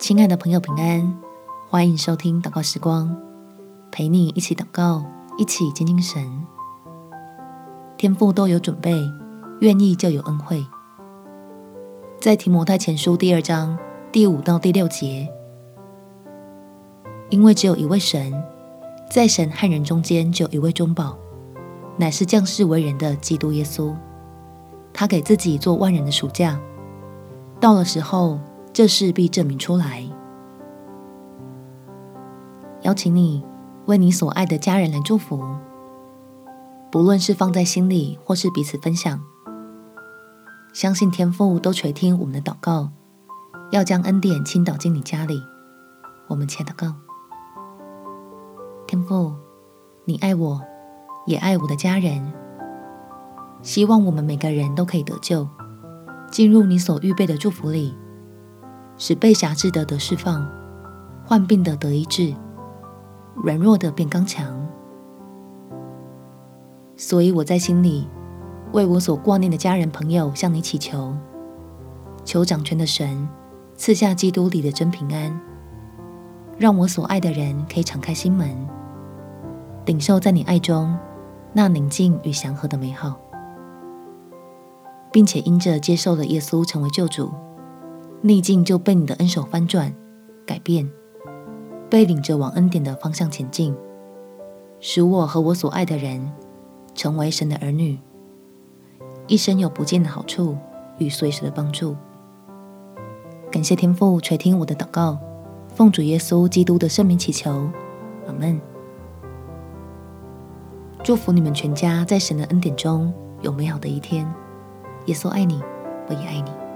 亲爱的朋友，平安！欢迎收听祷告时光，陪你一起祷告，一起亲近神。天父都有准备，愿意就有恩惠。在提摩太前书第二章第五到第六节，因为只有一位神，在神和人中间只有一位中保，乃是降世为人的基督耶稣。他给自己做万人的赎价，到了时候，这事必证明出来。邀请你为你所爱的家人来祝福，不论是放在心里，或是彼此分享。相信天父都垂听我们的祷告，要将恩典倾倒进你家里。我们且祷告：天父，你爱我，也爱我的家人，希望我们每个人都可以得救，进入你所预备的祝福里。使被辖制的得释放，患病的得医治，软弱的变刚强。所以我在心里为我所挂念的家人朋友向你祈求，求掌权的神赐下基督里的真平安，让我所爱的人可以敞开心门，领受在你爱中那宁静与祥和的美好，并且因着接受了耶稣成为救主。逆境就被你的恩手翻转、改变，被领着往恩典的方向前进，使我和我所爱的人成为神的儿女，一生有不尽的好处与随时的帮助。感谢天父垂听我的祷告，奉主耶稣基督的圣名祈求，阿门。祝福你们全家在神的恩典中有美好的一天。耶稣爱你，我也爱你。